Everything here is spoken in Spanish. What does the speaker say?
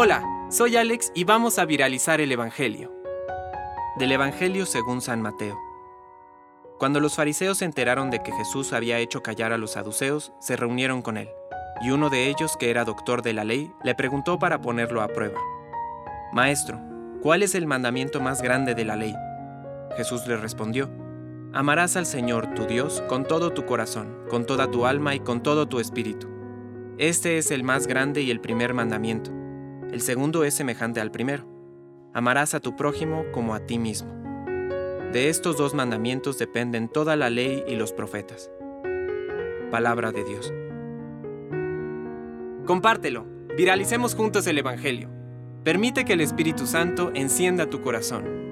Hola, soy Alex y vamos a viralizar el Evangelio. Del Evangelio según San Mateo. Cuando los fariseos se enteraron de que Jesús había hecho callar a los saduceos, se reunieron con él, y uno de ellos, que era doctor de la ley, le preguntó para ponerlo a prueba. Maestro, ¿cuál es el mandamiento más grande de la ley? Jesús le respondió, Amarás al Señor tu Dios con todo tu corazón, con toda tu alma y con todo tu espíritu. Este es el más grande y el primer mandamiento. El segundo es semejante al primero. Amarás a tu prójimo como a ti mismo. De estos dos mandamientos dependen toda la ley y los profetas. Palabra de Dios. Compártelo. Viralicemos juntos el Evangelio. Permite que el Espíritu Santo encienda tu corazón.